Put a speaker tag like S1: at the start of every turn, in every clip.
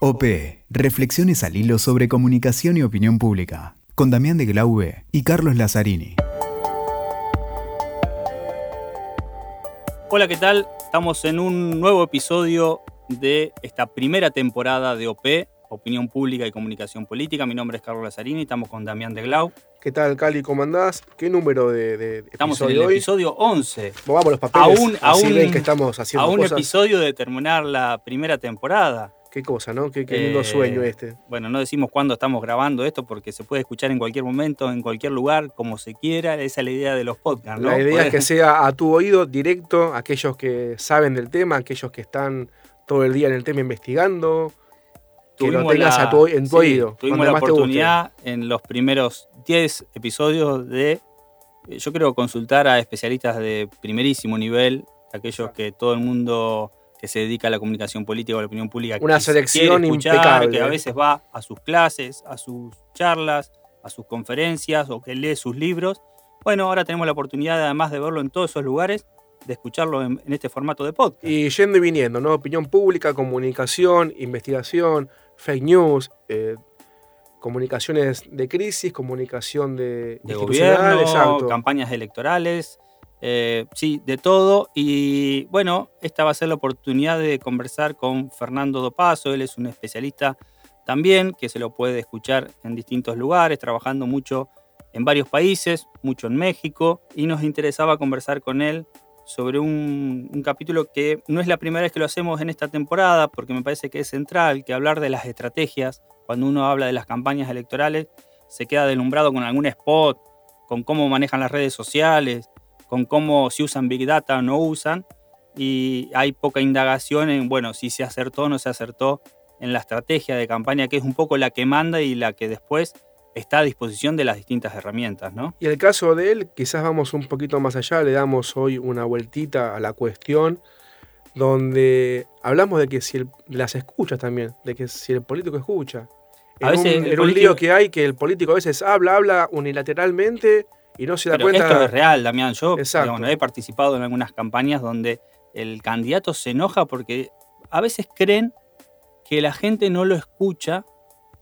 S1: OP, Reflexiones al hilo sobre comunicación y opinión pública, con Damián de Glaube y Carlos Lazzarini.
S2: Hola, ¿qué tal? Estamos en un nuevo episodio de esta primera temporada de OP, Opinión Pública y Comunicación Política. Mi nombre es Carlos Lazzarini, estamos con Damián de Glau.
S3: ¿Qué tal, Cali? ¿Cómo andás? ¿Qué número de, de
S2: Estamos en el
S3: episodio hoy?
S2: episodio 11.
S3: Movamos los papeles,
S2: Aún-
S3: así
S2: aún-
S3: ven que estamos
S2: A
S3: haciendo
S2: un
S3: cosas.
S2: episodio de terminar la primera temporada.
S3: Qué cosa, ¿no? Qué, qué lindo
S2: Eh,
S3: sueño este.
S2: Bueno, no decimos cuándo estamos grabando esto porque se puede escuchar en cualquier momento, en cualquier lugar, como se quiera. Esa es la idea de los podcasts, ¿no?
S3: La idea es que
S2: Podés-
S3: sea a tu oído directo, aquellos que saben del tema, aquellos que están todo el día en el tema investigando, que lo tengas
S2: la-
S3: a tu- en tu
S2: sí,
S3: oído.
S2: Tuvimos la
S3: más te guste.
S2: oportunidad en los primeros 10 episodios de, eh, yo creo, consultar a especialistas de primerísimo nivel, aquellos que todo el mundo que se dedica a la comunicación política o a la opinión pública
S3: Una selección
S2: escuchar,
S3: impecable,
S2: que a veces va a sus clases, a sus charlas, a sus conferencias o que lee sus libros. Bueno, ahora tenemos la oportunidad, además de verlo en todos esos lugares, de escucharlo en, en este formato de podcast.
S3: Y yendo y viniendo, ¿no? Opinión pública, comunicación, investigación, fake news, eh, comunicaciones de crisis, comunicación de,
S2: de gobierno,
S3: exacto.
S2: campañas electorales, eh, sí, de todo. Y bueno, esta va a ser la oportunidad de conversar con Fernando Dopazo, él es un especialista también, que se lo puede escuchar en distintos lugares, trabajando mucho en varios países, mucho en México, y nos interesaba conversar con él sobre un, un capítulo que no es la primera vez que lo hacemos en esta temporada, porque me parece que es central, que hablar de las estrategias, cuando uno habla de las campañas electorales, se queda deslumbrado con algún spot, con cómo manejan las redes sociales, con cómo si usan Big Data o no usan, y hay poca indagación en, bueno, si se acertó o no se acertó en la estrategia de campaña, que es un poco la que manda y la que después está a disposición de las distintas herramientas, ¿no?
S3: Y el caso de él, quizás vamos un poquito más allá, le damos hoy una vueltita a la cuestión, donde hablamos de que si el- las escuchas también, de que si el político escucha.
S2: A
S3: En
S2: veces
S3: un,
S2: el
S3: en un lío que hay, que el político a veces habla, habla unilateralmente y no se da
S2: Pero
S3: cuenta.
S2: esto es real, Damián. Yo digamos, he participado en algunas campañas donde el candidato se enoja porque a veces creen que la gente no lo escucha,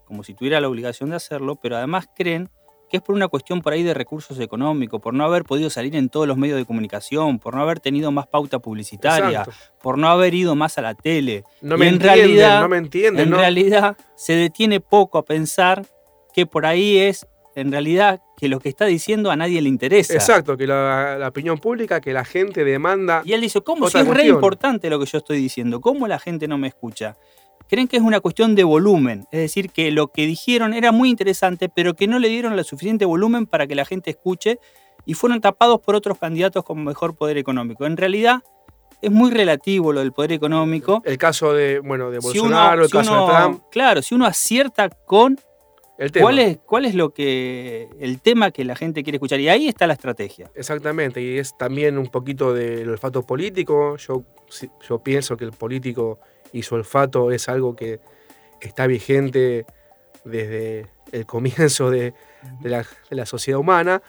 S2: como si tuviera la obligación de hacerlo, pero además creen que es por una cuestión por ahí de recursos económicos, por no haber podido salir en todos los medios de comunicación, por no haber tenido más pauta publicitaria,
S3: Exacto.
S2: por no haber ido más a la tele.
S3: No
S2: Y
S3: me
S2: en
S3: entienden,
S2: realidad-
S3: no me entienden,
S2: En
S3: ¿no?
S2: realidad se detiene poco a pensar que por ahí es, en realidad, que lo que está diciendo a nadie le interesa.
S3: Exacto, que la, la opinión pública, que la gente demanda.
S2: Y él dice, ¿cómo? Si es re importante lo que yo estoy diciendo, ¿cómo la gente no me escucha? Creen que es una cuestión de volumen, es decir, que lo que dijeron era muy interesante, pero que no le dieron el suficiente volumen para que la gente escuche y fueron tapados por otros candidatos con mejor poder económico. En realidad, es muy relativo lo del poder económico.
S3: El caso de, bueno, de
S2: Si uno-
S3: Bolsonaro, el
S2: si
S3: caso
S2: uno-
S3: de Trump,
S2: Claro, si uno acierta con
S3: el tema.
S2: cuál es, cuál es lo que el tema que la gente quiere escuchar. Y ahí está la estrategia.
S3: Exactamente, y es también un poquito del olfato político. Yo, yo pienso que el político y su olfato es algo que está vigente desde el comienzo de, de la, de la sociedad humana,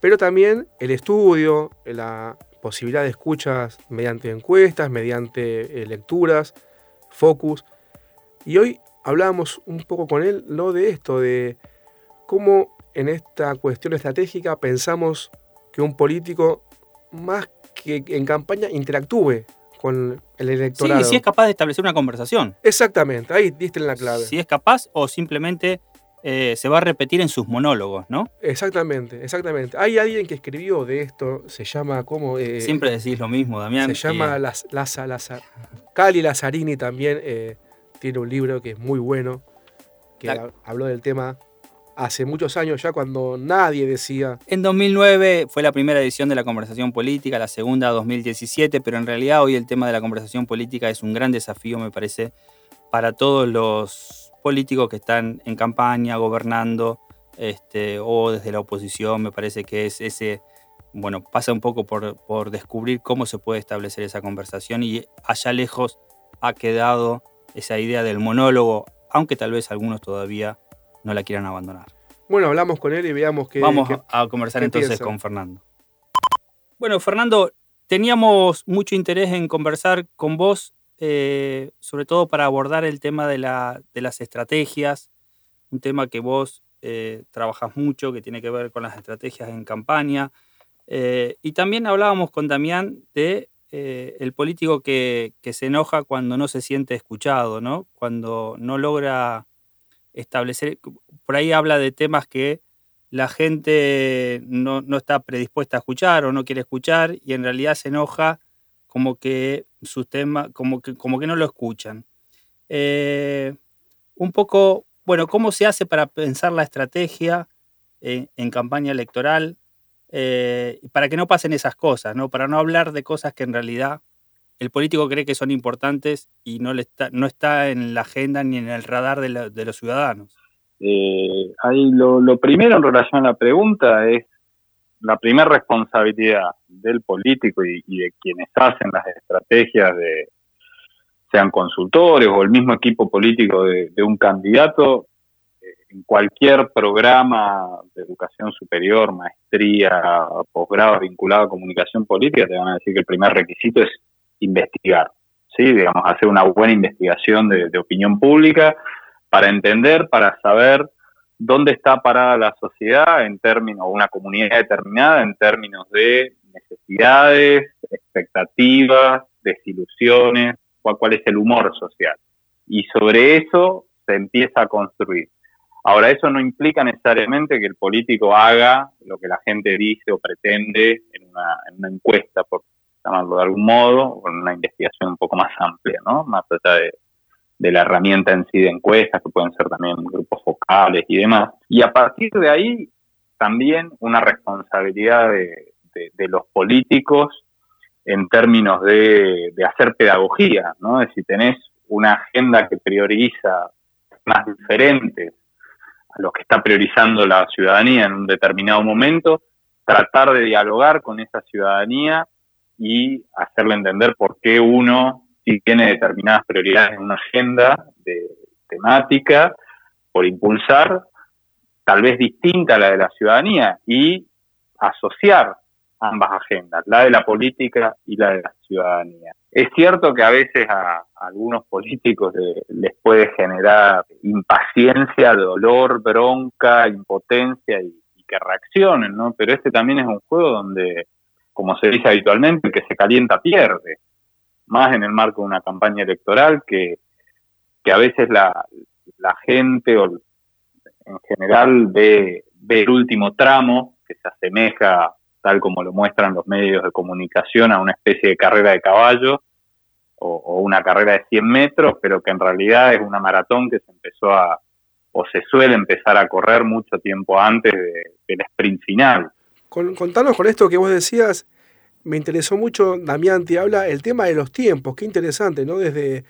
S3: pero también el estudio, la posibilidad de escuchas mediante encuestas, mediante eh, lecturas, focus. Y hoy hablábamos un poco con él ¿no? de esto, de cómo en esta cuestión estratégica pensamos que un político, más que en campaña, interactúe con el
S2: Sí,
S3: electorado.
S2: si es capaz de establecer una conversación.
S3: Exactamente, ahí diste en la clave.
S2: Si es capaz o simplemente eh, se va a repetir en sus monólogos, ¿no?
S3: Exactamente, exactamente. Hay alguien que escribió de esto, se llama, ¿cómo? Eh,
S2: Siempre decís lo mismo, Damián.
S3: se llama Laza- Laza- Cali Lazzarini también eh, tiene un libro que es muy bueno, que habló del tema hace muchos años ya cuando nadie decía.
S2: En 2009 fue la primera edición de la conversación política, la segunda 2017, pero en realidad hoy el tema de la conversación política es un gran desafío, me parece, para todos los políticos que están en campaña, gobernando, este, o desde la oposición, me parece que es ese, bueno, pasa un poco por, por descubrir cómo se puede establecer esa conversación y allá lejos ha quedado esa idea del monólogo, aunque tal vez algunos todavía no la quieran abandonar.
S3: Bueno, hablamos con él y veamos que.
S2: Vamos a conversar
S3: qué
S2: entonces
S3: piensa?
S2: con Fernando. Bueno, Fernando, teníamos mucho interés en conversar con vos eh, sobre todo para abordar el tema de, las estrategias, un tema que vos eh, trabajas mucho, que tiene que ver con las estrategias en campaña. Eh, y también hablábamos con Damián de el político que, se enoja cuando no se siente escuchado, ¿no? Cuando no logra establecer, por ahí habla de temas que la gente no, está predispuesta a escuchar o no quiere escuchar y en realidad se enoja como que sus temas, como que, como que no lo escuchan. Eh, un poco, bueno, ¿cómo se hace para pensar la estrategia en, campaña electoral? Eh, para que no pasen esas cosas, ¿no? Para no hablar de cosas que en realidad el político cree que son importantes y no, le está, no está en la agenda ni en el radar de los ciudadanos.
S4: Eh, lo, primero en relación a la pregunta es la primera responsabilidad del político y, de quienes hacen las estrategias de sean consultores o el mismo equipo político de, un candidato en cualquier programa de educación superior, maestría, posgrado vinculado a comunicación política, te van a decir que el primer requisito es investigar, ¿sí? digamos, hacer una buena investigación de opinión pública para entender, para saber dónde está parada la sociedad en términos, una comunidad determinada en términos de necesidades, expectativas, desilusiones, cuál, cuál es el humor social. Y sobre eso se empieza a construir. Ahora, eso no implica necesariamente que el político haga lo que la gente dice o pretende en una, en una encuesta, por llamarlo de algún modo, o en una investigación un poco más amplia, ¿no? Más allá de, de la herramienta en sí de encuestas, que pueden ser también grupos focales y demás. Y a partir de ahí, también una responsabilidad de, los políticos en términos de, hacer pedagogía, ¿no? Es si tenés una agenda que prioriza más diferentes a lo que está priorizando la ciudadanía en un determinado momento, tratar de dialogar con esa ciudadanía y hacerle entender por qué uno si tiene determinadas prioridades en una agenda de temática por impulsar, tal vez distinta a la de la ciudadanía, y asociar ambas agendas, la de la política y la de la ciudadanía. Es cierto que a veces a, algunos políticos les puede generar impaciencia, dolor, bronca, impotencia y, que reaccionen, ¿no? Pero este también es un juego donde, como se dice habitualmente, el que se calienta pierde más en el marco de una campaña electoral que, a veces la, gente o en general ve, ve, el último tramo que se asemeja, tal como lo muestran los medios de comunicación, a una especie de carrera de caballo o, una carrera de 100 metros, pero que en realidad es una maratón que se empezó a, o se suele empezar a correr mucho tiempo antes del sprint final.
S3: contanos con esto que vos decías, me interesó mucho, Damián te habla, el tema de los tiempos, qué interesante, ¿no? Desde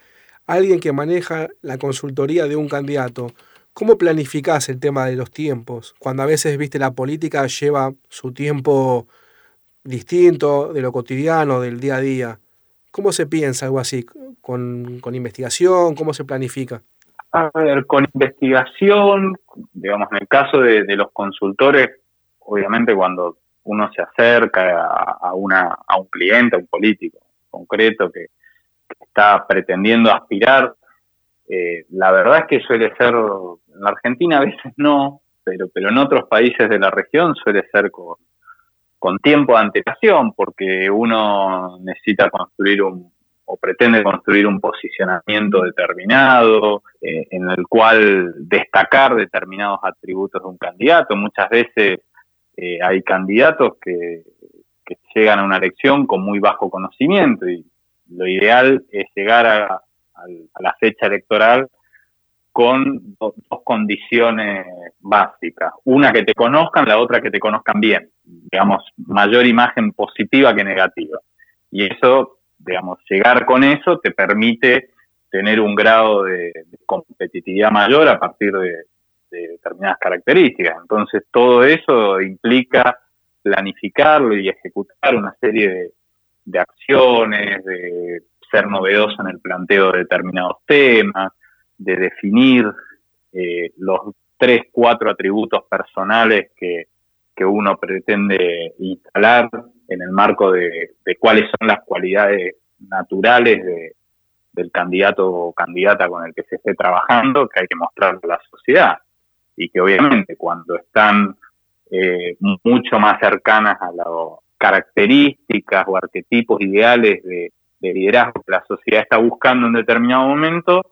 S3: alguien que maneja la consultoría de un candidato, ¿cómo planificás el tema de los tiempos? Cuando a veces, viste, la política lleva su tiempo distinto de lo cotidiano, del día a día. ¿Cómo se piensa algo así? ¿Con, investigación? ¿Cómo se planifica?
S4: A ver, con investigación, digamos, en el caso de, de los consultores, obviamente cuando uno se acerca a, una, a un cliente, a un político concreto que, está pretendiendo aspirar, eh, la verdad es que suele ser, en la Argentina a veces no, pero, pero en otros países de la región suele ser con, con tiempo de antelación, porque uno necesita construir un, o pretende construir un posicionamiento determinado, eh, en el cual destacar determinados atributos de un candidato. Muchas veces eh, hay candidatos que, llegan a una elección con muy bajo conocimiento y lo ideal es llegar a, la fecha electoral con dos, condiciones básicas. Una que te conozcan, la otra que te conozcan bien. Digamos, mayor imagen positiva que negativa. Y eso, digamos, llegar con eso te permite tener un grado de competitividad mayor a partir de, de determinadas características. Entonces, todo eso implica planificarlo y ejecutar una serie de, acciones, de ser novedoso en el planteo de determinados temas, de definir eh, los tres, cuatro atributos personales que, uno pretende instalar en el marco de, cuáles son las cualidades naturales de, del candidato o candidata con el que se esté trabajando, que hay que mostrarlo a la sociedad. Y que obviamente cuando están eh, mucho más cercanas a las características o arquetipos ideales de, liderazgo que la sociedad está buscando en determinado momento,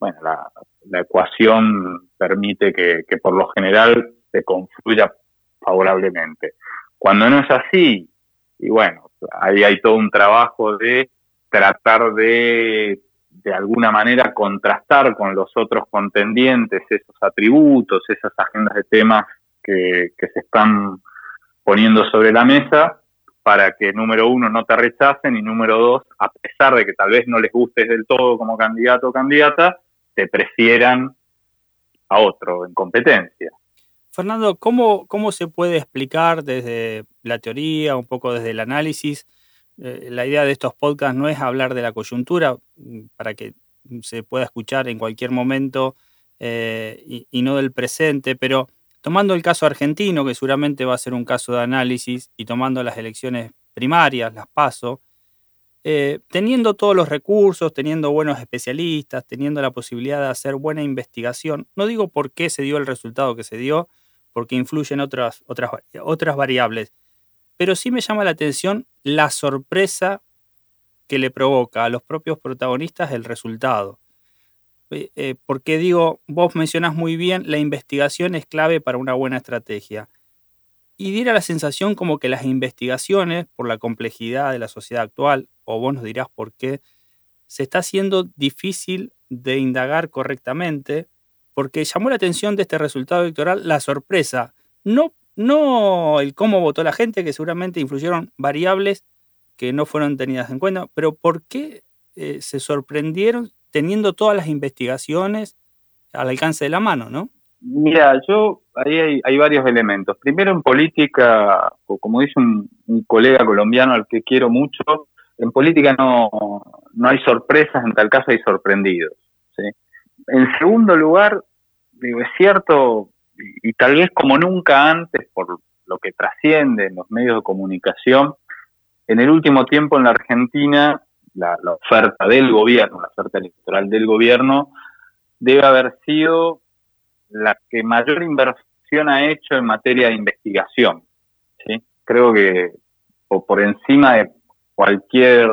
S4: bueno, la, ecuación permite que, que, por lo general se confluya favorablemente. Cuando no es así, y bueno, ahí hay todo un trabajo de tratar de de alguna manera contrastar con los otros contendientes esos atributos, esas agendas de temas que, se están poniendo sobre la mesa para que número uno no te rechacen y número dos, a pesar de que tal vez no les gustes del todo como candidato o candidata, prefieran a otro en competencia.
S2: Fernando, ¿cómo, ¿cómo se puede explicar desde la teoría, un poco desde el análisis, eh, la idea de estos podcasts no es hablar de la coyuntura mm, para que se pueda escuchar en cualquier momento eh, y, no del presente, pero tomando el caso argentino, que seguramente va a ser un caso de análisis, y tomando las elecciones primarias, las paso, eh, teniendo todos los recursos, teniendo buenos especialistas, teniendo la posibilidad de hacer buena investigación, no digo por qué se dio el resultado que se dio, porque influyen otras, otras, otras variables, pero sí me llama la atención la sorpresa que le provoca a los propios protagonistas el resultado. Eh, eh, porque digo, vos mencionás muy bien, la investigación es clave para una buena estrategia. Y diera la sensación como que las investigaciones, por la complejidad de la sociedad actual, o vos nos dirás por qué, se está haciendo difícil de indagar correctamente, porque llamó la atención de este resultado electoral la sorpresa, no no el cómo votó la gente, que seguramente influyeron variables que no fueron tenidas en cuenta, pero ¿por qué eh, se sorprendieron teniendo todas las investigaciones al alcance de la mano, no?
S4: Mira, yo ahí hay, varios elementos. Primero, en política, como dice un, colega colombiano al que quiero mucho, en política no, no hay sorpresas, en tal caso hay sorprendidos. En segundo lugar, digo, es cierto, y, tal vez como nunca antes, por lo que trasciende en los medios de comunicación, en el último tiempo en la Argentina, la, oferta del gobierno, la oferta electoral del gobierno, debe haber sido la que mayor inversión ha hecho en materia de investigación. Creo que por encima de cualquier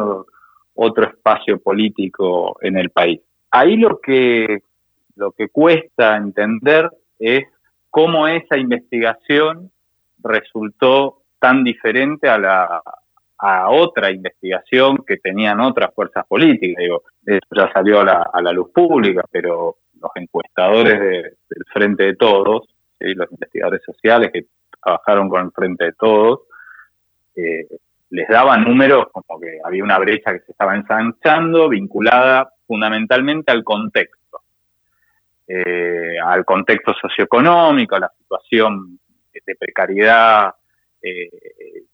S4: otro espacio político en el país. Ahí lo que, lo que cuesta entender es cómo esa investigación resultó tan diferente a la a otra investigación que tenían otras fuerzas políticas. Digo, eso ya salió a la, luz pública, pero los encuestadores del Frente de Todos, los investigadores sociales que trabajaron con el Frente de Todos, eh, les daban números como que había una brecha que se estaba ensanchando vinculada fundamentalmente al contexto eh, al contexto socioeconómico, a la situación de precariedad eh,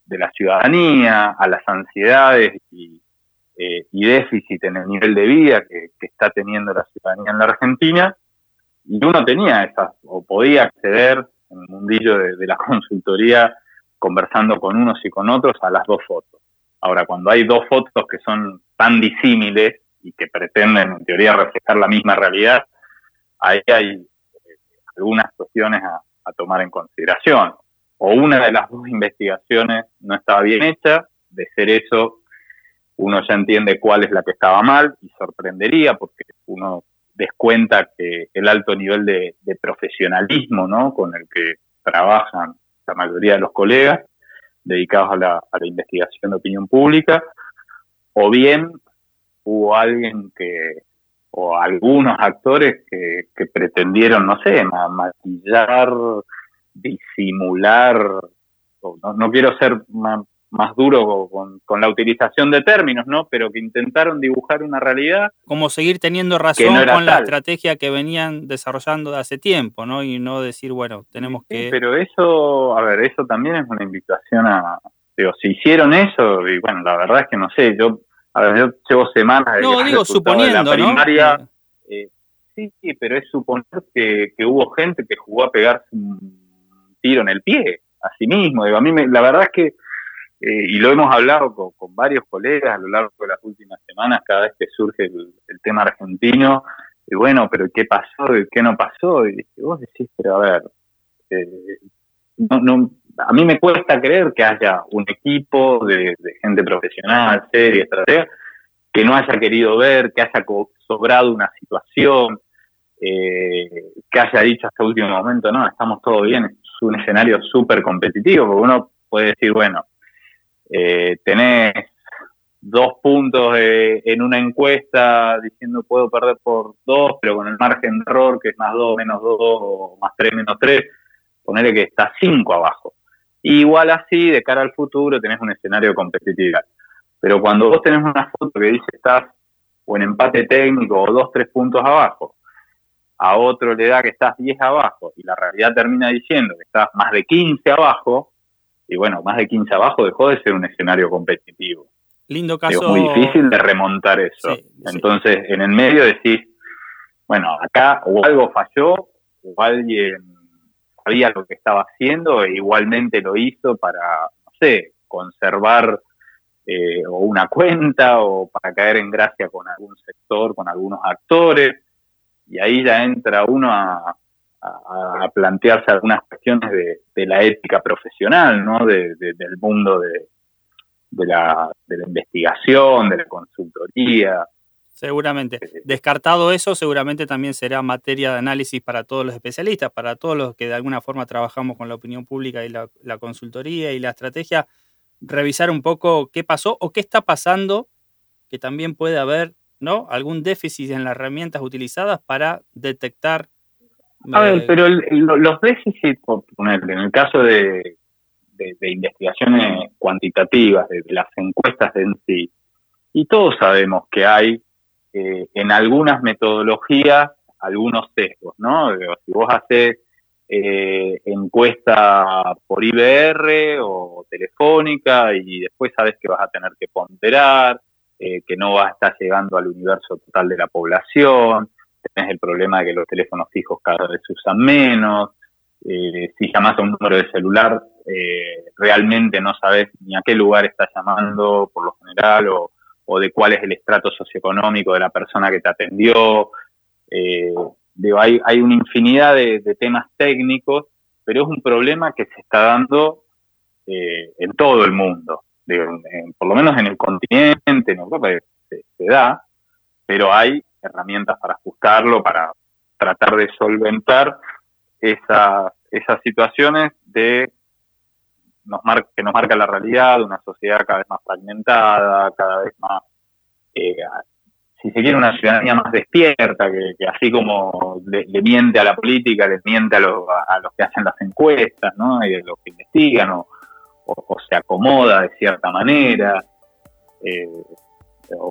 S4: de la ciudadanía, a las ansiedades y, eh, déficit en el nivel de vida que, está teniendo la ciudadanía en la Argentina. Y uno tenía esas, o podía acceder en el mundillo de, la consultoría conversando con unos y con otros a las dos fotos. Ahora, cuando hay dos fotos que son tan disímiles y que pretenden en teoría reflejar la misma realidad, ahí hay eh, algunas cuestiones a, tomar en consideración. O una de las dos investigaciones no estaba bien hecha, de ser eso, uno ya entiende cuál es la que estaba mal y sorprendería porque uno descuenta que el alto nivel de, profesionalismo ¿no? con el que trabajan la mayoría de los colegas dedicados a la, a la investigación de opinión pública, o bien hubo alguien que o algunos actores que, pretendieron, no sé, maquillar, disimular, no, quiero ser más, duro con, la utilización de términos, ¿no? Pero que intentaron dibujar una realidad.
S2: Como seguir teniendo razón con la estrategia que venían desarrollando de hace tiempo, ¿no? Y no decir, bueno, tenemos que...
S4: pero eso, a ver, eso también es una invitación a... Digo, si hicieron eso, y bueno, la verdad es que no sé, yo a ver, yo llevo semanas de
S2: no, digo, suponiendo,
S4: la primaria. Eh, sí, sí, pero es suponer que, hubo gente que jugó a pegarse un tiro en el pie a sí mismo. Digo, a mí la verdad es que eh, y lo hemos hablado con, varios colegas a lo largo de las últimas semanas, cada vez que surge el, tema argentino, y bueno, pero ¿qué pasó y qué no pasó? Y vos decís, pero a ver, eh, no, a mí me cuesta creer que haya un equipo de, gente profesional, seria, estratega, que no haya querido ver, que haya sobrado una situación, eh, que haya dicho hasta último momento, no, estamos todo bien, es un escenario súper competitivo, porque uno puede decir, bueno, eh, tenés dos puntos en una encuesta diciendo puedo perder por dos, pero con el margen de error que es más dos, menos dos, o más tres, menos tres, ponerle que está cinco abajo. igual así, de cara al futuro, tenés un escenario competitivo. Pero cuando vos tenés una foto que dice estás o en empate técnico o dos, tres puntos abajo, a otro le da que estás 10 abajo y la realidad termina diciendo que estás más de 15 abajo, y bueno, más de 15 abajo dejó de ser un escenario competitivo.
S2: Lindo caso.
S4: Es muy difícil de remontar eso. Entonces, en el medio decís, bueno, acá o algo falló, o alguien sabía lo que estaba haciendo e igualmente lo hizo para, no sé, conservar eh, o una cuenta o para caer en gracia con algún sector, con algunos actores. Y ahí ya entra uno a, a, plantearse algunas cuestiones de, la ética profesional, ¿no? del mundo de, la, investigación, de la consultoría.
S2: Seguramente. Eh, Descartado eso, seguramente también será materia de análisis para todos los especialistas, para todos los que de alguna forma trabajamos con la opinión pública y la, la consultoría y la estrategia, revisar un poco qué pasó o qué está pasando, que también puede haber ¿no? algún déficit en las herramientas utilizadas para detectar
S4: a ver, pero los déficits, por ponerle, en el caso de, investigaciones cuantitativas, de, las encuestas en sí, y todos sabemos que hay eh, en algunas metodologías algunos sesgos, ¿no? Si vos haces eh, encuesta por IBR o telefónica y después sabes que vas a tener que ponderar, eh, que no va a estar llegando al universo total de la población, tenés el problema de que los teléfonos fijos cada vez se usan menos, eh, si llamas a un número de celular, eh, realmente no sabes ni a qué lugar estás llamando por lo general o, de cuál es el estrato socioeconómico de la persona que te atendió. Eh, hay, hay, una infinidad de, temas técnicos, pero es un problema que se está dando en todo el mundo. por lo menos en el continente, en Europa se da, pero hay herramientas para ajustarlo, para tratar de solventar esas, esas situaciones de nos que nos marca la realidad una sociedad cada vez más fragmentada, cada vez más, eh, si se quiere, una ciudadanía más despierta, que, así como le, miente a la política, le miente a, a, los que hacen las encuestas, ¿no? y a los que investigan, o, se acomoda de cierta manera. Eh,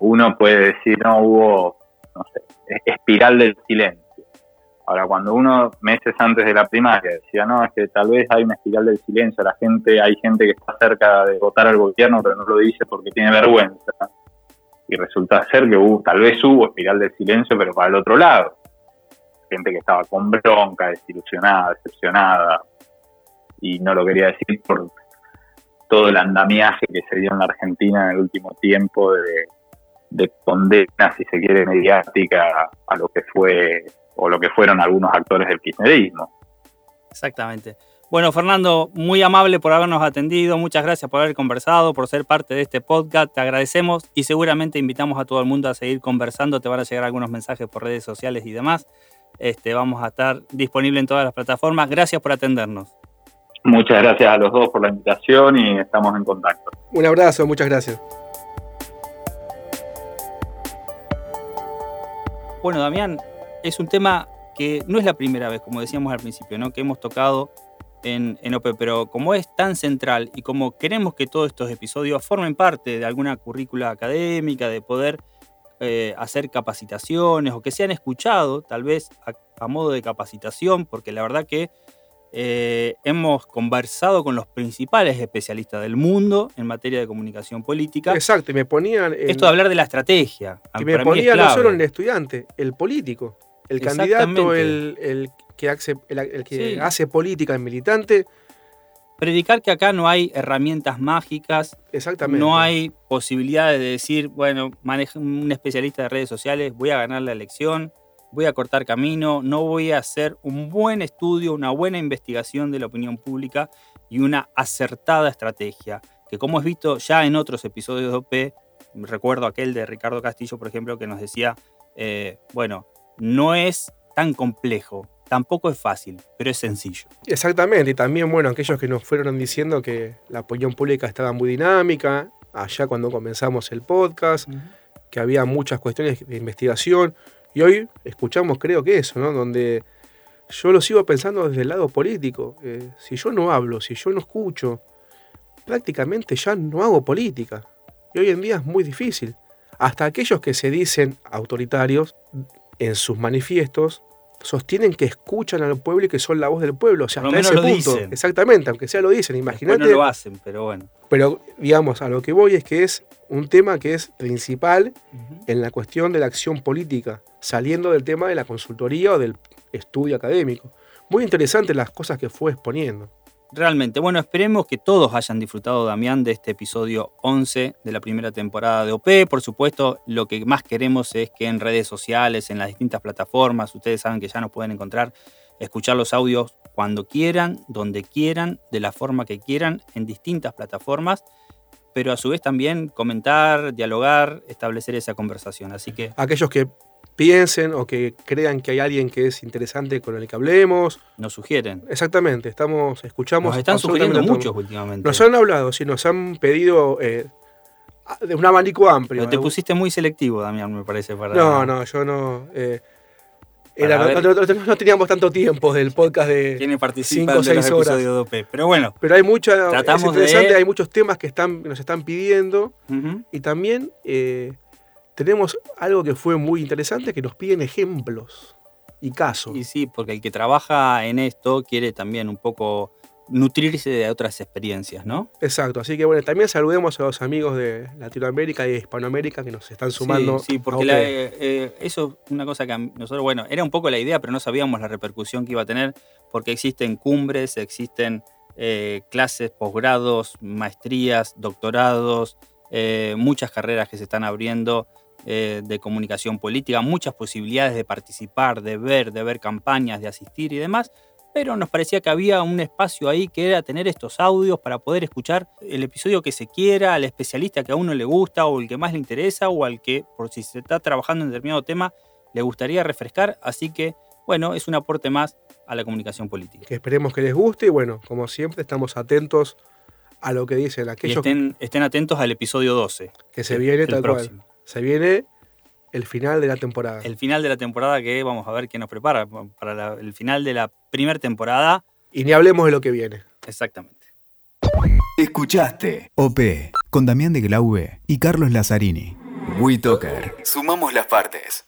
S4: uno puede decir, no, hubo no sé, espiral del silencio. Ahora, cuando uno meses antes de la primaria decía, no, es que tal vez hay una espiral del silencio, la gente, hay gente que está cerca de votar al gobierno, pero no lo dice porque tiene vergüenza. Y resulta ser que hubo, tal vez hubo espiral del silencio, pero para el otro lado. Gente que estaba con bronca, desilusionada, decepcionada, y no lo quería decir por todo el andamiaje que se dio en la Argentina en el último tiempo de de condena, si se quiere, mediática a lo que fue o lo que fueron algunos actores del kirchnerismo.
S2: Exactamente. Bueno, Fernando, muy amable por habernos atendido, muchas gracias por haber conversado, por ser parte de este podcast, te agradecemos y seguramente invitamos a todo el mundo a seguir conversando, te van a llegar algunos mensajes por redes sociales y demás. Este, vamos a estar disponibles en todas las plataformas. Gracias por atendernos.
S4: Muchas gracias a los dos por la invitación y estamos en contacto.
S3: Un abrazo, muchas gracias.
S2: Bueno, Damián, es un tema que no es la primera vez, como decíamos al principio, ¿no? que hemos tocado en, OPE, pero como es tan central y como queremos que todos estos episodios formen parte de alguna currícula académica, de poder eh, hacer capacitaciones o que sean escuchados, tal vez a modo de capacitación, porque la verdad que eh, hemos conversado con los principales especialistas del mundo en materia de comunicación política.
S3: Exacto, y me ponían...
S2: Esto de hablar de la estrategia.
S3: Que me ponía no solo el estudiante, el político, el candidato, el, que, hace, el, que hace política, el militante.
S2: predicar que acá no hay herramientas mágicas,
S3: Exactamente.
S2: no hay posibilidades de decir, bueno, manejo un especialista de redes sociales, voy a ganar la elección, voy a cortar camino, no voy a hacer un buen estudio, una buena investigación de la opinión pública y una acertada estrategia, que como has visto ya en otros episodios de OP, recuerdo aquel de Ricardo Castillo, por ejemplo, que nos decía, eh, bueno, no es tan complejo, tampoco es fácil, pero es sencillo.
S3: Exactamente, y también, bueno, aquellos que nos fueron diciendo que la opinión pública estaba muy dinámica, allá cuando comenzamos el podcast, que había muchas cuestiones de investigación, y hoy escuchamos, creo que eso, ¿no? Donde yo lo sigo pensando desde el lado político. Eh, si yo no hablo, si yo no escucho, prácticamente ya no hago política. Y hoy en día es muy difícil. Hasta aquellos que se dicen autoritarios, en sus manifiestos, sostienen que escuchan al pueblo y que son la voz del pueblo. O sea, hasta ese
S2: lo
S3: punto.
S2: dicen.
S3: Exactamente, aunque sea lo dicen. Imagínate.
S2: no lo hacen, pero bueno.
S3: Pero, digamos, a lo que voy es que es un tema que es principal en la cuestión de la acción política, saliendo del tema de la consultoría o del estudio académico. Muy interesante las cosas que fue exponiendo.
S2: Realmente, bueno, esperemos que todos hayan disfrutado, Damián, de este episodio 11 de la primera temporada de OP. Por supuesto, lo que más queremos es que en redes sociales, en las distintas plataformas, ustedes saben que ya nos pueden encontrar, escuchar los audios cuando quieran, donde quieran, de la forma que quieran, en distintas plataformas, pero a su vez también comentar, dialogar, establecer esa conversación. Así que
S3: Aquellos que piensen o que crean que hay alguien que es interesante con el que hablemos.
S2: nos sugieren.
S3: Exactamente, estamos, escuchamos.
S2: Nos están sugiriendo muchos últimamente.
S3: Nos han hablado, sí, nos han pedido eh, de un abanico amplio.
S2: Pero te pusiste muy selectivo, Damián, me parece. Para...
S3: No, no, yo no. eh, era- no, no- no- no teníamos tanto tiempo del podcast de.
S2: Quienes
S3: Cinco
S2: participan
S3: o
S2: de los
S3: seis horas.
S2: episodios de OP. Pero bueno,
S3: Pero hay mucha.
S2: Tratamos
S3: es interesante,
S2: de-
S3: hay muchos temas que están, nos están pidiendo. Y también eh, tenemos algo que fue muy interesante, que nos piden ejemplos y casos.
S2: y sí, porque el que trabaja en esto quiere también un poco nutrirse de otras experiencias, ¿no?
S3: Exacto, así que bueno, también saludemos a los amigos de Latinoamérica y Hispanoamérica que nos están sumando.
S2: Sí, sí, porque la- eh, eh, eso es una cosa que nosotros, bueno, era un poco la idea, pero no sabíamos la repercusión que iba a tener, porque existen cumbres, existen eh, clases, posgrados, maestrías, doctorados, eh, muchas carreras que se están abriendo eh, de comunicación política, muchas posibilidades de participar, de ver, de ver campañas, de asistir y demás. Pero nos parecía que había un espacio ahí que era tener estos audios para poder escuchar el episodio que se quiera, al especialista que a uno le gusta o el que más le interesa o al que, por si se está trabajando en determinado tema, le gustaría refrescar. Así que, bueno, es un aporte más a la comunicación política.
S3: que esperemos que les guste y bueno, como siempre estamos atentos a lo que dicen
S2: Y
S3: aquellos que-
S2: estén, estén atentos al episodio 12.
S3: que se
S2: el-
S3: viene
S2: el
S3: tal
S2: próximo.
S3: cual. Se viene el final de la temporada.
S2: El final de la temporada que vamos a ver qué nos prepara para la- el final de la primera temporada.
S3: Y ni hablemos de lo que viene.
S2: Exactamente.
S1: Escuchaste OP con Damián de Glaube y Carlos Lazzarini. WeToker. Sumamos las partes.